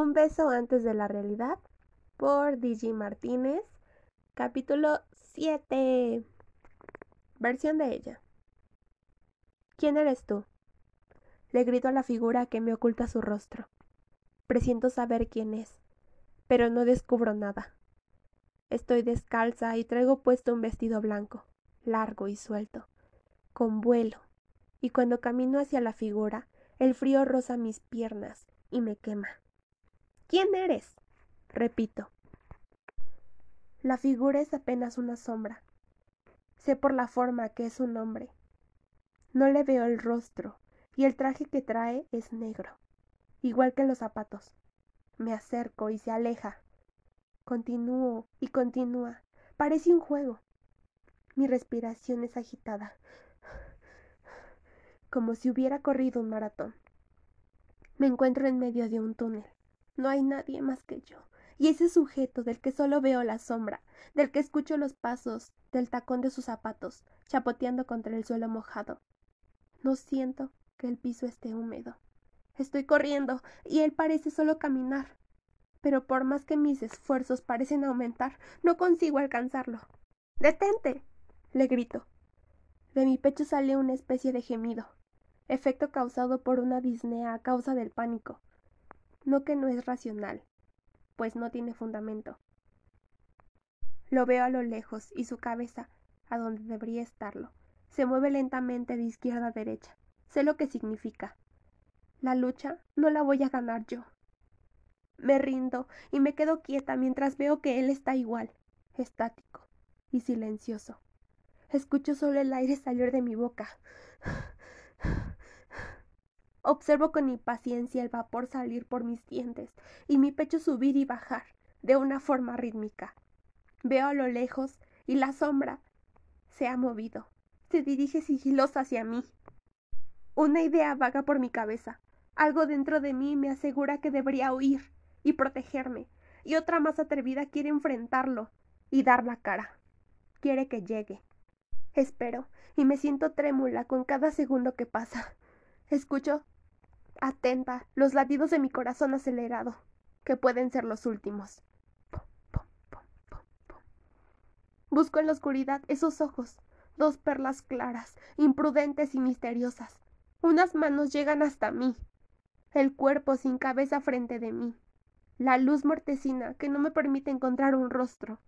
Un beso antes de la realidad por Digi Martínez. Capítulo 7. Versión de ella. ¿Quién eres tú? Le grito a la figura que me oculta su rostro. Presiento saber quién es, pero no descubro nada. Estoy descalza y traigo puesto un vestido blanco, largo y suelto, con vuelo, y cuando camino hacia la figura, el frío roza mis piernas y me quema. ¿Quién eres? repito. La figura es apenas una sombra. Sé por la forma que es un hombre. No le veo el rostro, y el traje que trae es negro, igual que los zapatos. Me acerco y se aleja. Continúo y continúa. Parece un juego. Mi respiración es agitada, como si hubiera corrido un maratón. Me encuentro en medio de un túnel. No hay nadie más que yo. Y ese sujeto del que solo veo la sombra, del que escucho los pasos del tacón de sus zapatos, chapoteando contra el suelo mojado. No siento que el piso esté húmedo. Estoy corriendo y él parece solo caminar. Pero por más que mis esfuerzos parecen aumentar, no consigo alcanzarlo. Detente. le grito. De mi pecho sale una especie de gemido, efecto causado por una disnea a causa del pánico no que no es racional, pues no tiene fundamento. Lo veo a lo lejos y su cabeza, a donde debería estarlo, se mueve lentamente de izquierda a derecha. Sé lo que significa. La lucha no la voy a ganar yo. Me rindo y me quedo quieta mientras veo que él está igual, estático y silencioso. Escucho solo el aire salir de mi boca. Observo con impaciencia el vapor salir por mis dientes y mi pecho subir y bajar de una forma rítmica. Veo a lo lejos y la sombra se ha movido. Se dirige sigilosa hacia mí. Una idea vaga por mi cabeza. Algo dentro de mí me asegura que debería huir y protegerme, y otra más atrevida quiere enfrentarlo y dar la cara. Quiere que llegue. Espero, y me siento trémula con cada segundo que pasa. Escucho atenta, los latidos de mi corazón acelerado, que pueden ser los últimos. Busco en la oscuridad esos ojos, dos perlas claras, imprudentes y misteriosas. Unas manos llegan hasta mí, el cuerpo sin cabeza frente de mí, la luz mortecina que no me permite encontrar un rostro.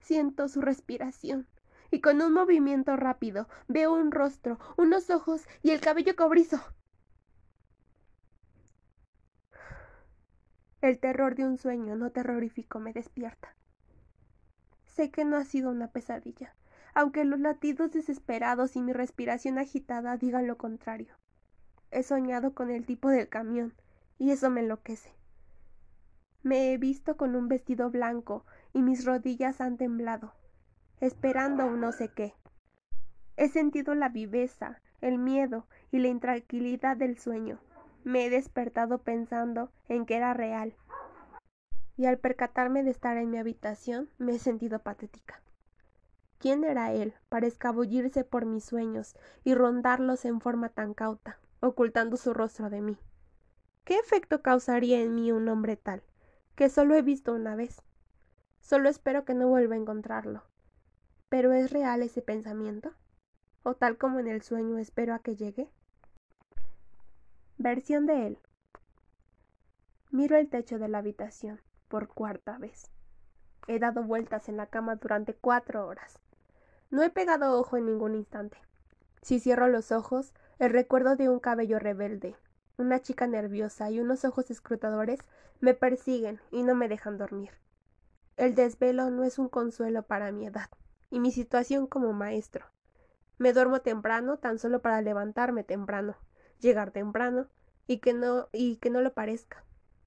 Siento su respiración, y con un movimiento rápido veo un rostro, unos ojos y el cabello cobrizo. El terror de un sueño no terrorífico me despierta. Sé que no ha sido una pesadilla, aunque los latidos desesperados y mi respiración agitada digan lo contrario. He soñado con el tipo del camión, y eso me enloquece. Me he visto con un vestido blanco y mis rodillas han temblado, esperando un no sé qué. He sentido la viveza, el miedo y la intranquilidad del sueño, me he despertado pensando en que era real. Y al percatarme de estar en mi habitación, me he sentido patética. ¿Quién era él para escabullirse por mis sueños y rondarlos en forma tan cauta, ocultando su rostro de mí? ¿Qué efecto causaría en mí un hombre tal, que solo he visto una vez? Solo espero que no vuelva a encontrarlo. ¿Pero es real ese pensamiento? ¿O tal como en el sueño espero a que llegue? Versión de él. Miro el techo de la habitación por cuarta vez. He dado vueltas en la cama durante cuatro horas. No he pegado ojo en ningún instante. Si cierro los ojos, el recuerdo de un cabello rebelde, una chica nerviosa y unos ojos escrutadores me persiguen y no me dejan dormir. El desvelo no es un consuelo para mi edad y mi situación como maestro. Me duermo temprano tan solo para levantarme temprano llegar temprano y que no y que no lo parezca,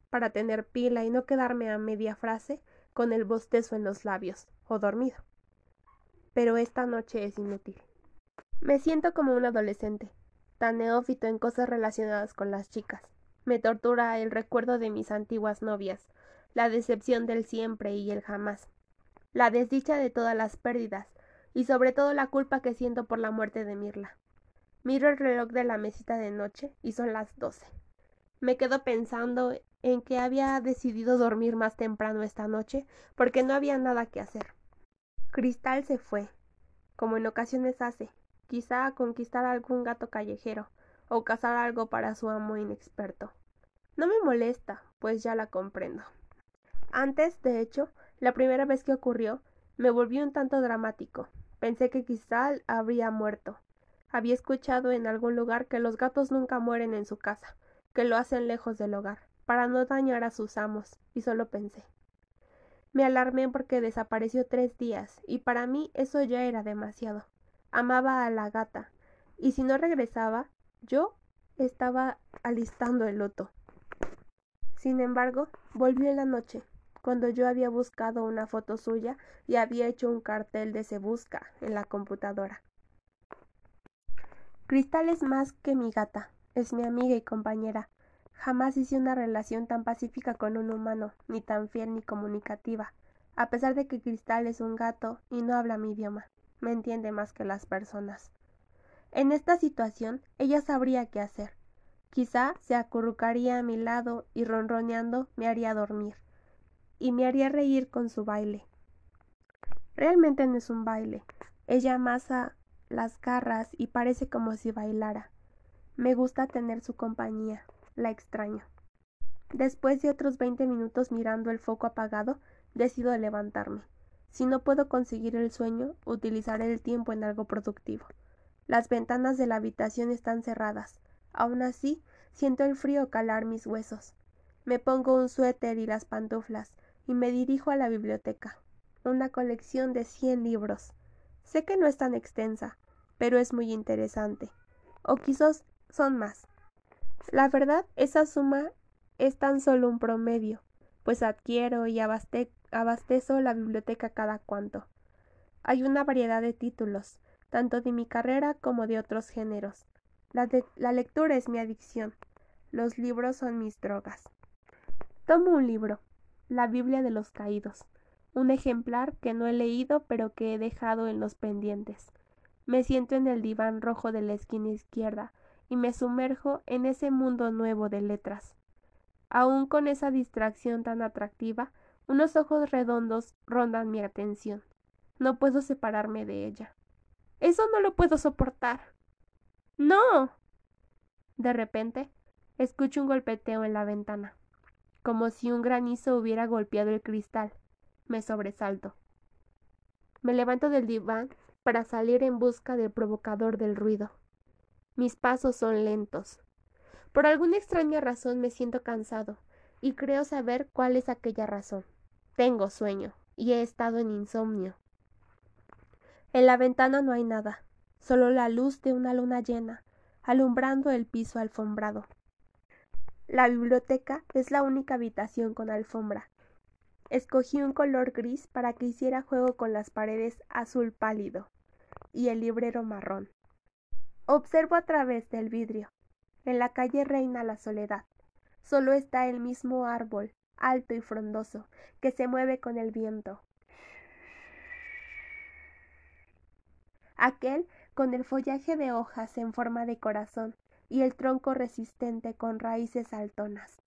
para tener pila y no quedarme a media frase con el bostezo en los labios o dormido. Pero esta noche es inútil. Me siento como un adolescente, tan neófito en cosas relacionadas con las chicas. Me tortura el recuerdo de mis antiguas novias, la decepción del siempre y el jamás, la desdicha de todas las pérdidas, y sobre todo la culpa que siento por la muerte de Mirla. Miro el reloj de la mesita de noche y son las doce. Me quedo pensando en que había decidido dormir más temprano esta noche porque no había nada que hacer. Cristal se fue, como en ocasiones hace, quizá a conquistar algún gato callejero o cazar algo para su amo inexperto. No me molesta, pues ya la comprendo. Antes, de hecho, la primera vez que ocurrió, me volví un tanto dramático. Pensé que Cristal habría muerto. Había escuchado en algún lugar que los gatos nunca mueren en su casa, que lo hacen lejos del hogar, para no dañar a sus amos, y solo pensé. Me alarmé porque desapareció tres días, y para mí eso ya era demasiado. Amaba a la gata, y si no regresaba, yo estaba alistando el loto. Sin embargo, volvió en la noche, cuando yo había buscado una foto suya y había hecho un cartel de se busca en la computadora. Cristal es más que mi gata, es mi amiga y compañera. Jamás hice una relación tan pacífica con un humano, ni tan fiel ni comunicativa, a pesar de que Cristal es un gato y no habla mi idioma, me entiende más que las personas. En esta situación, ella sabría qué hacer. Quizá se acurrucaría a mi lado y ronroneando me haría dormir y me haría reír con su baile. Realmente no es un baile. Ella amasa las garras y parece como si bailara. Me gusta tener su compañía. La extraño. Después de otros veinte minutos mirando el foco apagado, decido levantarme. Si no puedo conseguir el sueño, utilizaré el tiempo en algo productivo. Las ventanas de la habitación están cerradas. Aún así, siento el frío calar mis huesos. Me pongo un suéter y las pantuflas, y me dirijo a la biblioteca. Una colección de cien libros. Sé que no es tan extensa, pero es muy interesante. O quizás son más. La verdad, esa suma es tan solo un promedio, pues adquiero y abastezo la biblioteca cada cuanto. Hay una variedad de títulos, tanto de mi carrera como de otros géneros. La, la lectura es mi adicción. Los libros son mis drogas. Tomo un libro, la Biblia de los Caídos, un ejemplar que no he leído pero que he dejado en los pendientes. Me siento en el diván rojo de la esquina izquierda y me sumerjo en ese mundo nuevo de letras. Aún con esa distracción tan atractiva, unos ojos redondos rondan mi atención. No puedo separarme de ella. Eso no lo puedo soportar. No. De repente, escucho un golpeteo en la ventana como si un granizo hubiera golpeado el cristal. Me sobresalto. Me levanto del diván para salir en busca del provocador del ruido. Mis pasos son lentos. Por alguna extraña razón me siento cansado, y creo saber cuál es aquella razón. Tengo sueño, y he estado en insomnio. En la ventana no hay nada, solo la luz de una luna llena, alumbrando el piso alfombrado. La biblioteca es la única habitación con alfombra. Escogí un color gris para que hiciera juego con las paredes azul pálido y el librero marrón. Observo a través del vidrio. En la calle reina la soledad. Solo está el mismo árbol, alto y frondoso, que se mueve con el viento. Aquel con el follaje de hojas en forma de corazón y el tronco resistente con raíces altonas.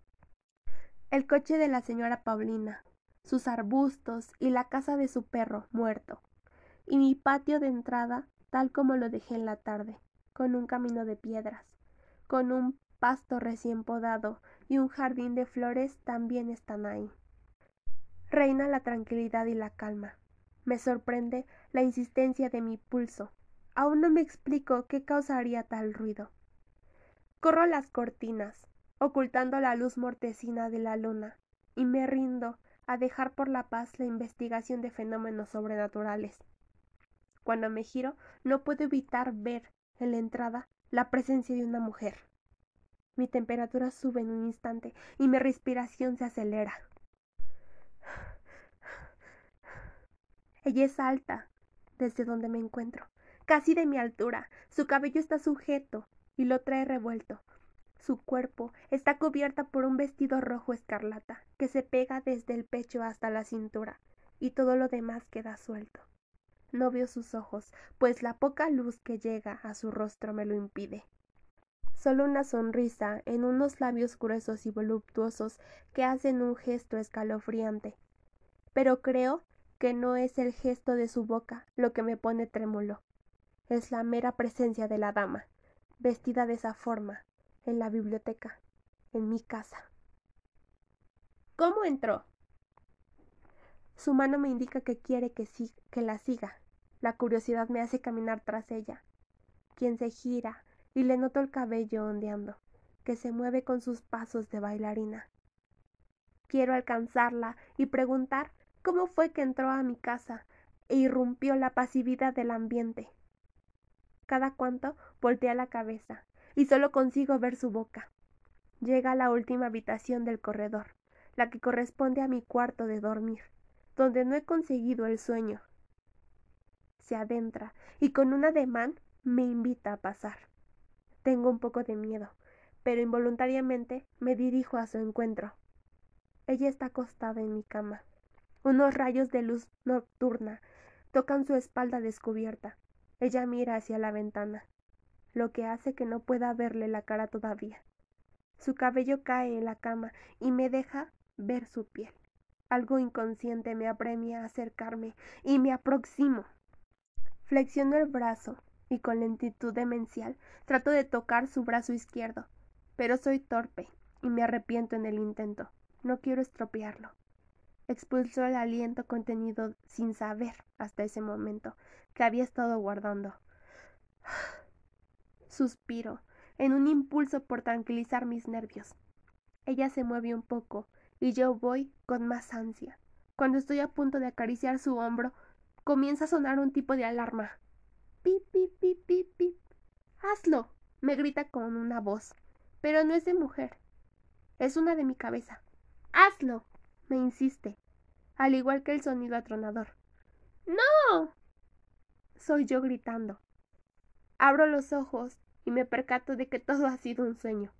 El coche de la señora Paulina, sus arbustos y la casa de su perro muerto, y mi patio de entrada tal como lo dejé en la tarde, con un camino de piedras, con un pasto recién podado y un jardín de flores también están ahí. Reina la tranquilidad y la calma. Me sorprende la insistencia de mi pulso. Aún no me explico qué causaría tal ruido. Corro las cortinas, ocultando la luz mortecina de la luna, y me rindo a dejar por la paz la investigación de fenómenos sobrenaturales. Cuando me giro, no puedo evitar ver en la entrada la presencia de una mujer. Mi temperatura sube en un instante y mi respiración se acelera. Ella es alta, desde donde me encuentro, casi de mi altura. Su cabello está sujeto y lo trae revuelto. Su cuerpo está cubierta por un vestido rojo escarlata que se pega desde el pecho hasta la cintura, y todo lo demás queda suelto. No veo sus ojos, pues la poca luz que llega a su rostro me lo impide. solo una sonrisa en unos labios gruesos y voluptuosos que hacen un gesto escalofriante. Pero creo que no es el gesto de su boca lo que me pone trémulo. Es la mera presencia de la dama, vestida de esa forma, en la biblioteca, en mi casa. ¿Cómo entró? Su mano me indica que quiere que, que la siga. La curiosidad me hace caminar tras ella. Quien se gira y le noto el cabello ondeando, que se mueve con sus pasos de bailarina. Quiero alcanzarla y preguntar cómo fue que entró a mi casa e irrumpió la pasividad del ambiente. Cada cuanto voltea la cabeza y solo consigo ver su boca. Llega a la última habitación del corredor, la que corresponde a mi cuarto de dormir, donde no he conseguido el sueño. Se adentra y con un ademán me invita a pasar. Tengo un poco de miedo, pero involuntariamente me dirijo a su encuentro. Ella está acostada en mi cama. Unos rayos de luz nocturna tocan su espalda descubierta. Ella mira hacia la ventana, lo que hace que no pueda verle la cara todavía. Su cabello cae en la cama y me deja ver su piel. Algo inconsciente me apremia a acercarme y me aproximo. Flexiono el brazo y con lentitud demencial trato de tocar su brazo izquierdo, pero soy torpe y me arrepiento en el intento. No quiero estropearlo. Expulsó el aliento contenido sin saber, hasta ese momento, que había estado guardando. Suspiro, en un impulso por tranquilizar mis nervios. Ella se mueve un poco, y yo voy con más ansia. Cuando estoy a punto de acariciar su hombro, comienza a sonar un tipo de alarma. Pip, pip, pip, pip, pip. Hazlo, me grita con una voz, pero no es de mujer. Es una de mi cabeza. Hazlo me insiste, al igual que el sonido atronador. ¡No! Soy yo gritando. Abro los ojos y me percato de que todo ha sido un sueño.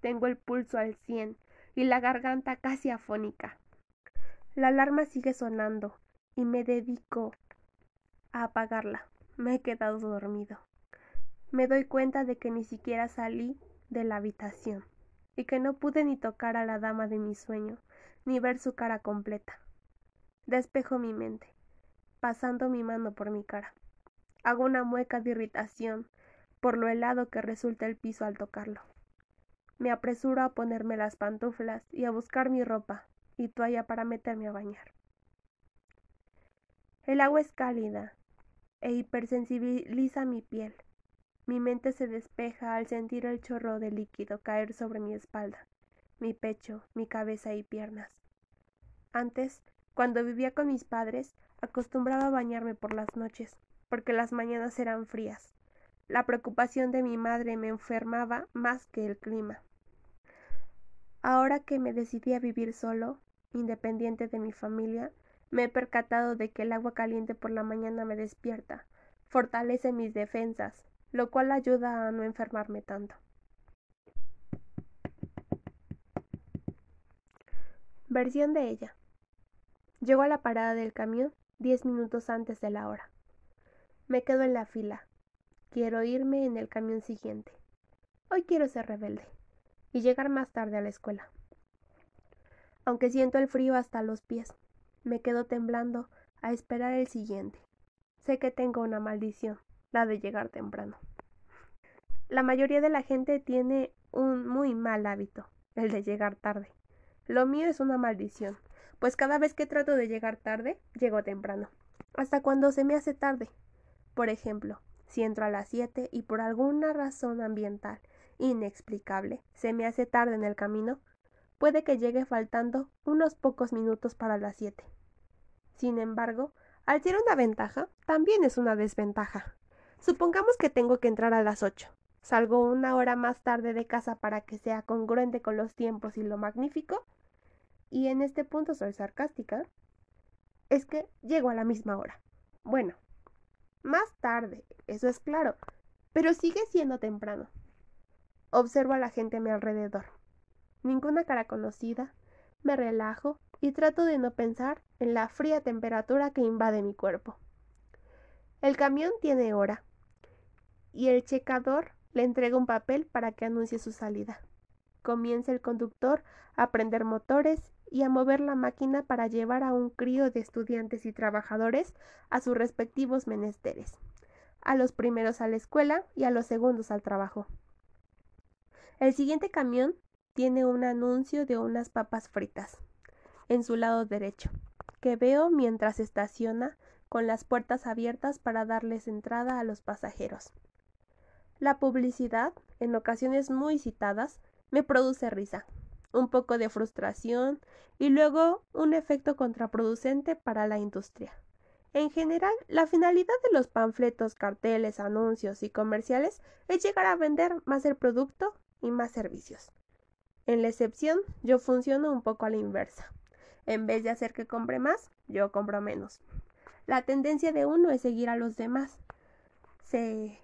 Tengo el pulso al cien y la garganta casi afónica. La alarma sigue sonando y me dedico a apagarla. Me he quedado dormido. Me doy cuenta de que ni siquiera salí de la habitación y que no pude ni tocar a la dama de mi sueño, ni ver su cara completa. Despejo mi mente, pasando mi mano por mi cara. Hago una mueca de irritación por lo helado que resulta el piso al tocarlo. Me apresuro a ponerme las pantuflas y a buscar mi ropa y toalla para meterme a bañar. El agua es cálida e hipersensibiliza mi piel. Mi mente se despeja al sentir el chorro de líquido caer sobre mi espalda, mi pecho, mi cabeza y piernas. Antes, cuando vivía con mis padres, acostumbraba a bañarme por las noches, porque las mañanas eran frías. La preocupación de mi madre me enfermaba más que el clima. Ahora que me decidí a vivir solo, independiente de mi familia, me he percatado de que el agua caliente por la mañana me despierta, fortalece mis defensas, lo cual ayuda a no enfermarme tanto. Versión de ella. Llego a la parada del camión diez minutos antes de la hora. Me quedo en la fila. Quiero irme en el camión siguiente. Hoy quiero ser rebelde y llegar más tarde a la escuela. Aunque siento el frío hasta los pies, me quedo temblando a esperar el siguiente. Sé que tengo una maldición, la de llegar temprano. La mayoría de la gente tiene un muy mal hábito, el de llegar tarde. Lo mío es una maldición, pues cada vez que trato de llegar tarde, llego temprano. Hasta cuando se me hace tarde. Por ejemplo, si entro a las siete y por alguna razón ambiental inexplicable se me hace tarde en el camino, puede que llegue faltando unos pocos minutos para las siete. Sin embargo, al ser una ventaja, también es una desventaja. Supongamos que tengo que entrar a las ocho. Salgo una hora más tarde de casa para que sea congruente con los tiempos y lo magnífico, y en este punto soy sarcástica, es que llego a la misma hora. Bueno, más tarde, eso es claro, pero sigue siendo temprano. Observo a la gente a mi alrededor. Ninguna cara conocida. Me relajo y trato de no pensar en la fría temperatura que invade mi cuerpo. El camión tiene hora y el checador Le entrega un papel para que anuncie su salida. Comienza el conductor a prender motores y a mover la máquina para llevar a un crío de estudiantes y trabajadores a sus respectivos menesteres, a los primeros a la escuela y a los segundos al trabajo. El siguiente camión tiene un anuncio de unas papas fritas en su lado derecho, que veo mientras estaciona con las puertas abiertas para darles entrada a los pasajeros. La publicidad, en ocasiones muy citadas, me produce risa, un poco de frustración y luego un efecto contraproducente para la industria. En general, la finalidad de los panfletos, carteles, anuncios y comerciales es llegar a vender más el producto y más servicios. En la excepción, yo funciono un poco a la inversa. En vez de hacer que compre más, yo compro menos. La tendencia de uno es seguir a los demás. Se,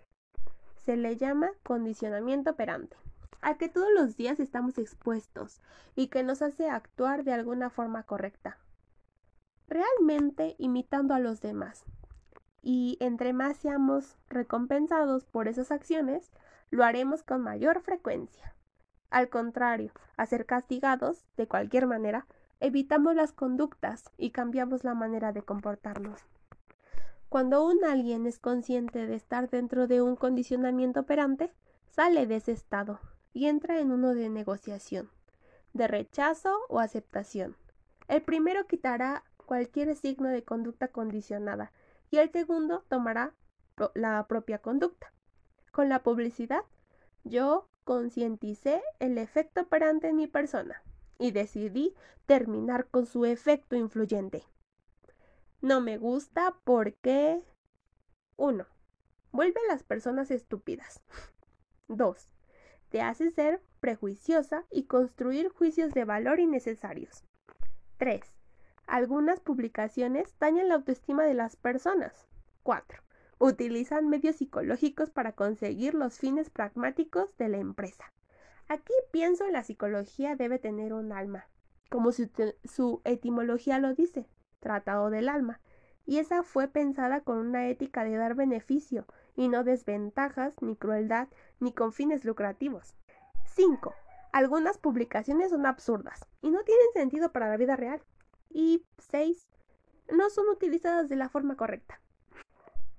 se le llama condicionamiento operante a que todos los días estamos expuestos y que nos hace actuar de alguna forma correcta. Realmente imitando a los demás. Y entre más seamos recompensados por esas acciones, lo haremos con mayor frecuencia. Al contrario, a ser castigados, de cualquier manera, evitamos las conductas y cambiamos la manera de comportarnos. Cuando un alguien es consciente de estar dentro de un condicionamiento operante, sale de ese estado y entra en uno de negociación, de rechazo o aceptación. El primero quitará cualquier signo de conducta condicionada y el segundo tomará la propia conducta. Con la publicidad, yo concienticé el efecto operante en mi persona y decidí terminar con su efecto influyente. No me gusta porque 1. Vuelve a las personas estúpidas. 2 te hace ser prejuiciosa y construir juicios de valor innecesarios. 3. Algunas publicaciones dañan la autoestima de las personas. 4. Utilizan medios psicológicos para conseguir los fines pragmáticos de la empresa. Aquí pienso en la psicología debe tener un alma, como su, su etimología lo dice, tratado del alma, y esa fue pensada con una ética de dar beneficio, y no desventajas, ni crueldad, ni con fines lucrativos. 5. Algunas publicaciones son absurdas y no tienen sentido para la vida real. Y 6. No son utilizadas de la forma correcta.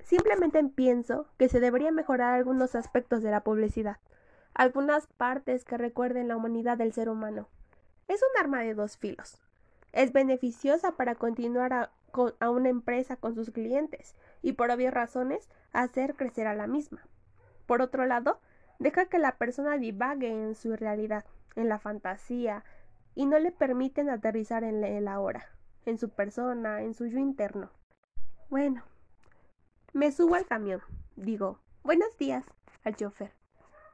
Simplemente pienso que se debería mejorar algunos aspectos de la publicidad, algunas partes que recuerden la humanidad del ser humano. Es un arma de dos filos. Es beneficiosa para continuar a, a una empresa con sus clientes y por obvias razones hacer crecer a la misma. Por otro lado, deja que la persona divague en su realidad, en la fantasía, y no le permiten aterrizar en el ahora, en su persona, en su yo interno. Bueno, me subo al camión, digo, buenos días al chofer.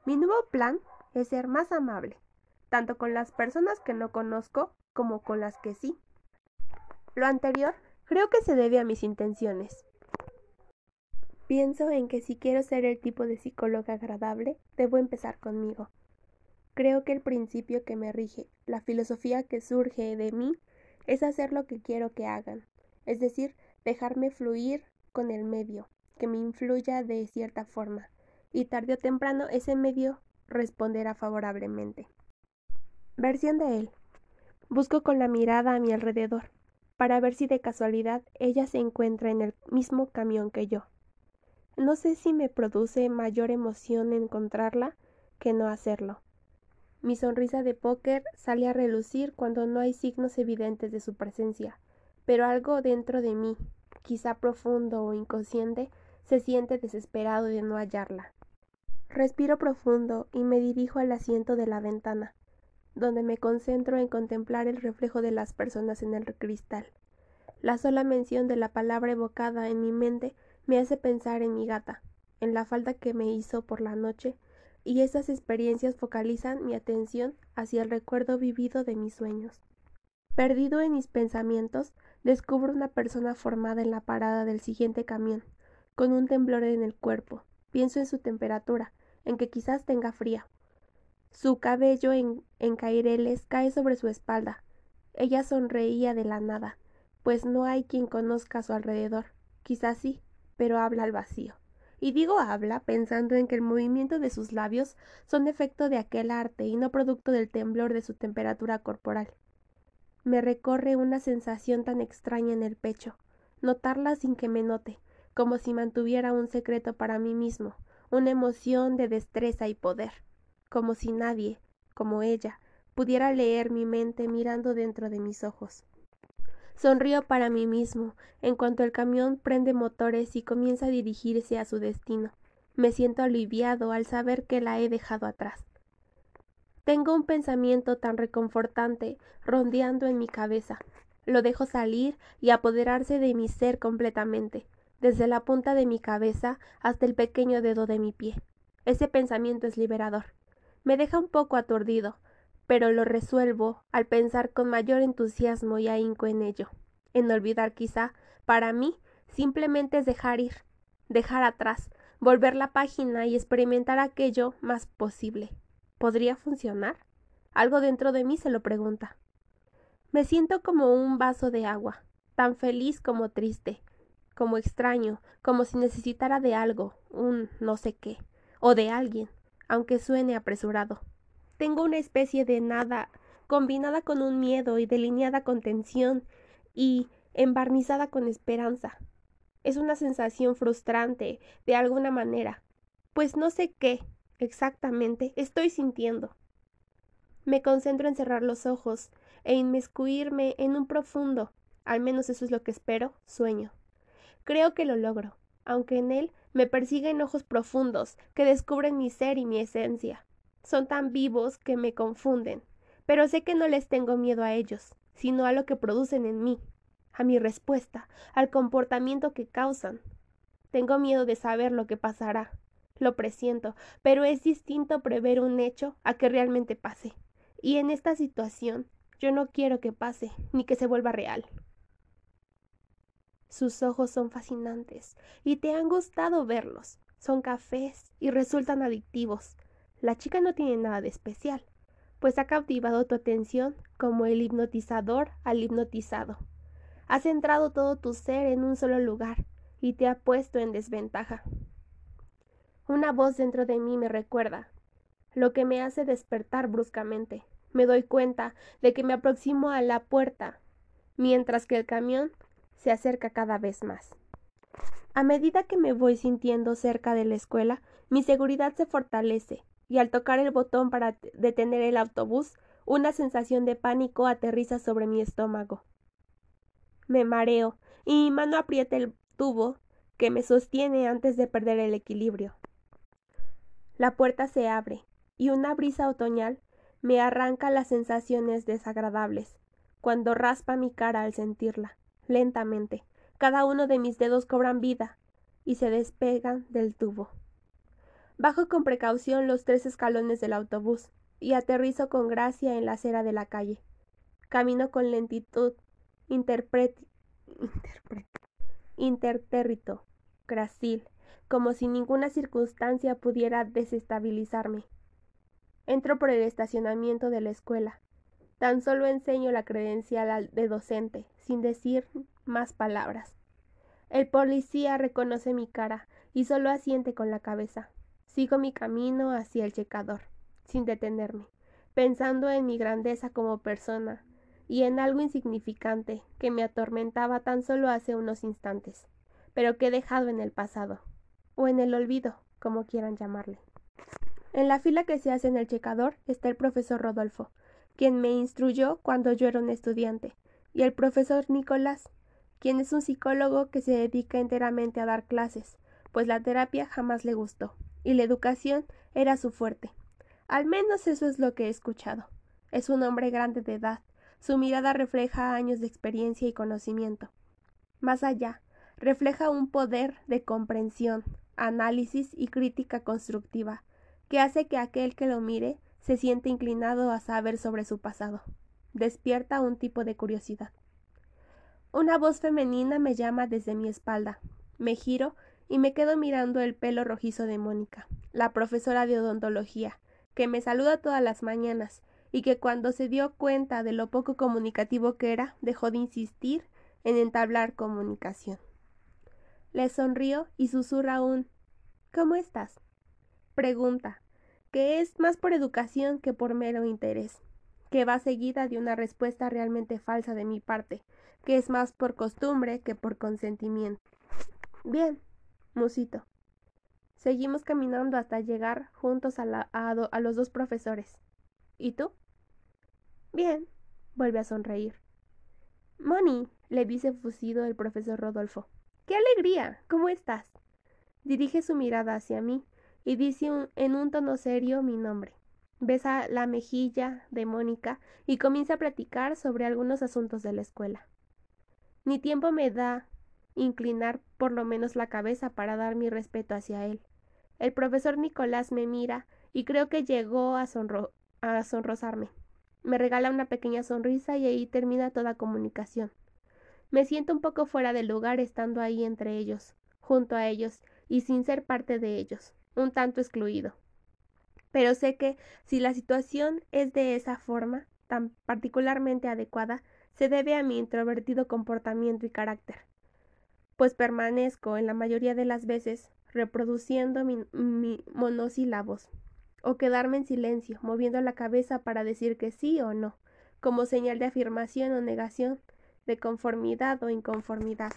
Mi nuevo plan es ser más amable, tanto con las personas que no conozco como con las que sí. Lo anterior creo que se debe a mis intenciones. Pienso en que si quiero ser el tipo de psicóloga agradable, debo empezar conmigo. Creo que el principio que me rige, la filosofía que surge de mí, es hacer lo que quiero que hagan, es decir, dejarme fluir con el medio, que me influya de cierta forma, y tarde o temprano ese medio responderá favorablemente. Versión de él. Busco con la mirada a mi alrededor, para ver si de casualidad ella se encuentra en el mismo camión que yo. No sé si me produce mayor emoción encontrarla que no hacerlo. Mi sonrisa de póker sale a relucir cuando no hay signos evidentes de su presencia, pero algo dentro de mí, quizá profundo o inconsciente, se siente desesperado de no hallarla. Respiro profundo y me dirijo al asiento de la ventana, donde me concentro en contemplar el reflejo de las personas en el cristal. La sola mención de la palabra evocada en mi mente me hace pensar en mi gata, en la falta que me hizo por la noche, y esas experiencias focalizan mi atención hacia el recuerdo vivido de mis sueños. Perdido en mis pensamientos, descubro una persona formada en la parada del siguiente camión, con un temblor en el cuerpo. Pienso en su temperatura, en que quizás tenga fría. Su cabello en, en caireles cae sobre su espalda. Ella sonreía de la nada, pues no hay quien conozca a su alrededor. Quizás sí, pero habla al vacío, Y digo habla pensando en que el movimiento de sus labios son efecto de aquel arte y no producto del temblor de su temperatura corporal. Me recorre una sensación tan extraña en el pecho, notarla sin que me note, como si mantuviera un secreto para mí mismo, una emoción de destreza y poder, como si nadie, como ella, pudiera leer mi mente mirando dentro de mis ojos. Sonrío para mí mismo en cuanto el camión prende motores y comienza a dirigirse a su destino. Me siento aliviado al saber que la he dejado atrás. Tengo un pensamiento tan reconfortante rondeando en mi cabeza. Lo dejo salir y apoderarse de mi ser completamente, desde la punta de mi cabeza hasta el pequeño dedo de mi pie. Ese pensamiento es liberador. Me deja un poco aturdido, pero lo resuelvo al pensar con mayor entusiasmo y ahínco en ello. En olvidar quizá, para mí, simplemente es dejar ir, dejar atrás, volver la página y experimentar aquello más posible. ¿Podría funcionar? Algo dentro de mí se lo pregunta. Me siento como un vaso de agua, tan feliz como triste, como extraño, como si necesitara de algo, un no sé qué, o de alguien, aunque suene apresurado. Tengo una especie de nada combinada con un miedo y delineada con tensión y embarnizada con esperanza. Es una sensación frustrante, de alguna manera, pues no sé qué exactamente estoy sintiendo. Me concentro en cerrar los ojos e inmiscuirme en un profundo, al menos eso es lo que espero, sueño. Creo que lo logro, aunque en él me persiguen ojos profundos que descubren mi ser y mi esencia son tan vivos que me confunden, pero sé que no les tengo miedo a ellos, sino a lo que producen en mí, a mi respuesta, al comportamiento que causan. Tengo miedo de saber lo que pasará, lo presiento, pero es distinto prever un hecho a que realmente pase. Y en esta situación yo no quiero que pase, ni que se vuelva real. Sus ojos son fascinantes, y te han gustado verlos. Son cafés y resultan adictivos. La chica no tiene nada de especial, pues ha cautivado tu atención como el hipnotizador al hipnotizado. Ha centrado todo tu ser en un solo lugar y te ha puesto en desventaja. Una voz dentro de mí me recuerda, lo que me hace despertar bruscamente. Me doy cuenta de que me aproximo a la puerta, mientras que el camión se acerca cada vez más. A medida que me voy sintiendo cerca de la escuela, mi seguridad se fortalece y al tocar el botón para detener el autobús, una sensación de pánico aterriza sobre mi estómago. Me mareo y mi mano aprieta el tubo que me sostiene antes de perder el equilibrio. La puerta se abre y una brisa otoñal me arranca las sensaciones desagradables cuando raspa mi cara al sentirla, lentamente. Cada uno de mis dedos cobran vida y se despegan del tubo. Bajo con precaución los tres escalones del autobús y aterrizo con gracia en la acera de la calle. Camino con lentitud, interpret, intertérrito, gracil, como si ninguna circunstancia pudiera desestabilizarme. Entro por el estacionamiento de la escuela. Tan solo enseño la credencial de docente, sin decir más palabras. El policía reconoce mi cara y solo asiente con la cabeza. Sigo mi camino hacia el checador, sin detenerme, pensando en mi grandeza como persona y en algo insignificante que me atormentaba tan solo hace unos instantes, pero que he dejado en el pasado, o en el olvido, como quieran llamarle. En la fila que se hace en el checador está el profesor Rodolfo, quien me instruyó cuando yo era un estudiante, y el profesor Nicolás, quien es un psicólogo que se dedica enteramente a dar clases, pues la terapia jamás le gustó y la educación era su fuerte. Al menos eso es lo que he escuchado. Es un hombre grande de edad. Su mirada refleja años de experiencia y conocimiento. Más allá, refleja un poder de comprensión, análisis y crítica constructiva, que hace que aquel que lo mire se siente inclinado a saber sobre su pasado. Despierta un tipo de curiosidad. Una voz femenina me llama desde mi espalda. Me giro y me quedo mirando el pelo rojizo de Mónica, la profesora de odontología, que me saluda todas las mañanas y que cuando se dio cuenta de lo poco comunicativo que era, dejó de insistir en entablar comunicación. Le sonrío y susurra un ¿Cómo estás? Pregunta, que es más por educación que por mero interés, que va seguida de una respuesta realmente falsa de mi parte, que es más por costumbre que por consentimiento. Bien, musito. Seguimos caminando hasta llegar juntos a, a los dos profesores. ¿Y tú? Bien, vuelve a sonreír. Moni, le dice fusido el profesor Rodolfo. ¡Qué alegría! ¿Cómo estás? Dirige su mirada hacia mí y dice en un tono serio mi nombre. Besa la mejilla de Mónica y comienza a platicar sobre algunos asuntos de la escuela. Ni tiempo me da inclinar por lo menos la cabeza para dar mi respeto hacia él. El profesor Nicolás me mira y creo que llegó a, a sonrosarme. Me regala una pequeña sonrisa y ahí termina toda comunicación. Me siento un poco fuera del lugar estando ahí entre ellos, junto a ellos, y sin ser parte de ellos, un tanto excluido. Pero sé que si la situación es de esa forma, tan particularmente adecuada, se debe a mi introvertido comportamiento y carácter, pues permanezco en la mayoría de las veces reproduciendo mi, mi monosílabos, o quedarme en silencio, moviendo la cabeza para decir que sí o no, como señal de afirmación o negación, de conformidad o inconformidad.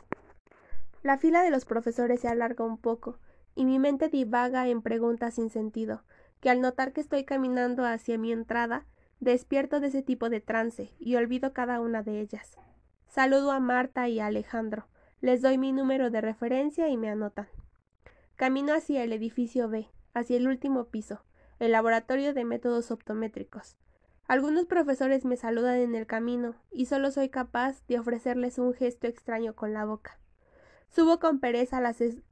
La fila de los profesores se alarga un poco, y mi mente divaga en preguntas sin sentido, que al notar que estoy caminando hacia mi entrada, despierto de ese tipo de trance y olvido cada una de ellas. Saludo a Marta y a Alejandro, les doy mi número de referencia y me anotan. Camino hacia el edificio B, hacia el último piso, el laboratorio de métodos optométricos. Algunos profesores me saludan en el camino y solo soy capaz de ofrecerles un gesto extraño con la boca. Subo con pereza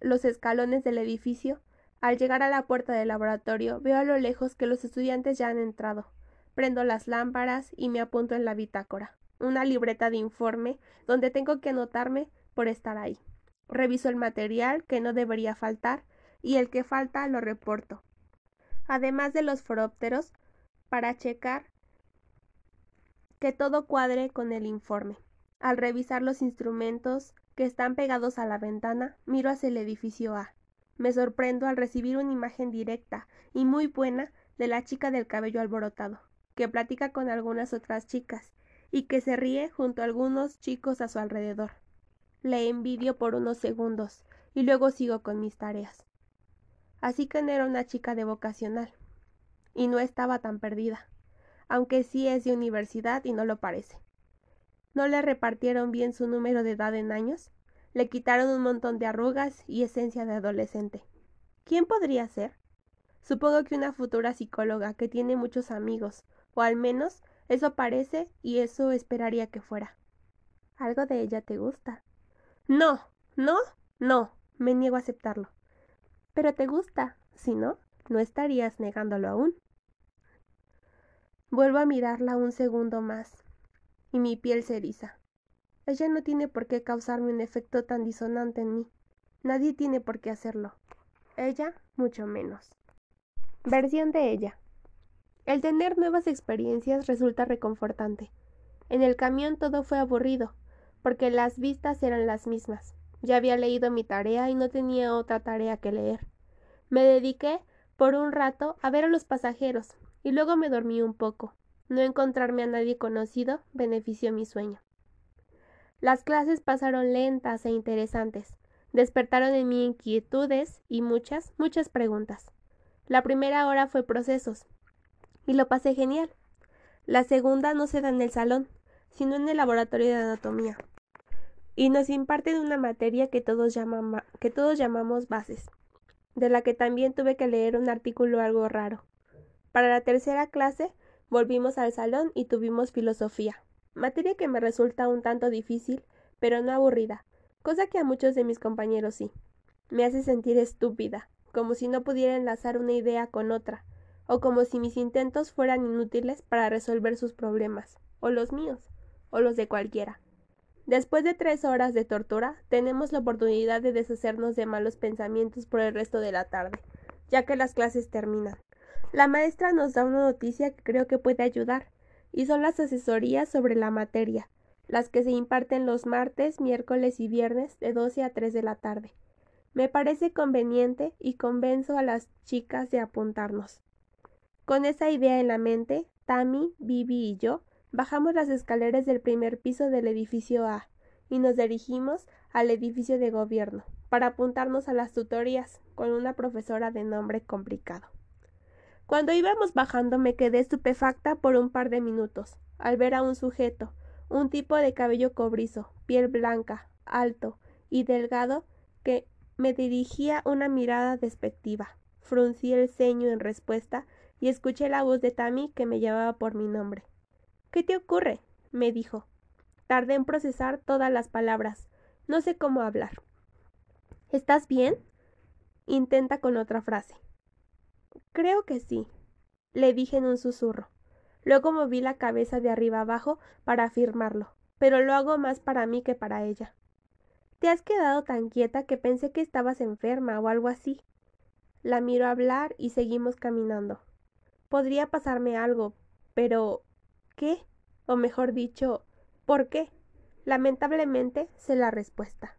los escalones del edificio. Al llegar a la puerta del laboratorio veo a lo lejos que los estudiantes ya han entrado. Prendo las lámparas y me apunto en la bitácora, una libreta de informe donde tengo que anotarme por estar ahí. Reviso el material que no debería faltar y el que falta lo reporto. Además de los forópteros, para checar que todo cuadre con el informe. Al revisar los instrumentos que están pegados a la ventana, miro hacia el edificio A. Me sorprendo al recibir una imagen directa y muy buena de la chica del cabello alborotado, que platica con algunas otras chicas y que se ríe junto a algunos chicos a su alrededor. Le envidio por unos segundos y luego sigo con mis tareas. Así que no era una chica de vocacional. Y no estaba tan perdida aunque sí es de universidad y no lo parece. ¿No le repartieron bien su número de edad en años? Le quitaron un montón de arrugas y esencia de adolescente. ¿Quién podría ser? Supongo que una futura psicóloga que tiene muchos amigos, o al menos eso parece y eso esperaría que fuera. ¿Algo de ella te gusta? No, no, no, me niego a aceptarlo. Pero te gusta, si no, no estarías negándolo aún. Vuelvo a mirarla un segundo más, y mi piel se eriza. Ella no tiene por qué causarme un efecto tan disonante en mí. Nadie tiene por qué hacerlo. Ella, mucho menos. Versión de ella. El tener nuevas experiencias resulta reconfortante. En el camión todo fue aburrido, porque las vistas eran las mismas. Ya había leído mi tarea y no tenía otra tarea que leer. Me dediqué, por un rato, a ver a los pasajeros, y luego me dormí un poco. No encontrarme a nadie conocido benefició mi sueño. Las clases pasaron lentas e interesantes. Despertaron en mí inquietudes y muchas, muchas preguntas. La primera hora fue procesos, y lo pasé genial. La segunda no se da en el salón, sino en el laboratorio de anatomía. Y nos imparten una materia que todos, que todos llamamos bases, de la que también tuve que leer un artículo algo raro. Para la tercera clase volvimos al salón y tuvimos filosofía, materia que me resulta un tanto difícil, pero no aburrida, cosa que a muchos de mis compañeros sí. Me hace sentir estúpida, como si no pudiera enlazar una idea con otra, o como si mis intentos fueran inútiles para resolver sus problemas, o los míos, o los de cualquiera. Después de tres horas de tortura, tenemos la oportunidad de deshacernos de malos pensamientos por el resto de la tarde, ya que las clases terminan. La maestra nos da una noticia que creo que puede ayudar, y son las asesorías sobre la materia, las que se imparten los martes, miércoles y viernes de 12 a 3 de la tarde. Me parece conveniente y convenzo a las chicas de apuntarnos. Con esa idea en la mente, Tammy, Bibi y yo bajamos las escaleras del primer piso del edificio A y nos dirigimos al edificio de gobierno para apuntarnos a las tutorías con una profesora de nombre complicado. Cuando íbamos bajando me quedé estupefacta por un par de minutos al ver a un sujeto, un tipo de cabello cobrizo, piel blanca, alto y delgado, que me dirigía una mirada despectiva. Fruncí el ceño en respuesta y escuché la voz de Tammy que me llamaba por mi nombre. ¿Qué te ocurre? me dijo. Tardé en procesar todas las palabras. No sé cómo hablar. ¿Estás bien? Intenta con otra frase. Creo que sí, le dije en un susurro. Luego moví la cabeza de arriba abajo para afirmarlo, pero lo hago más para mí que para ella. Te has quedado tan quieta que pensé que estabas enferma o algo así. La miro hablar y seguimos caminando. Podría pasarme algo, pero ¿qué? O mejor dicho, ¿por qué? Lamentablemente sé la respuesta.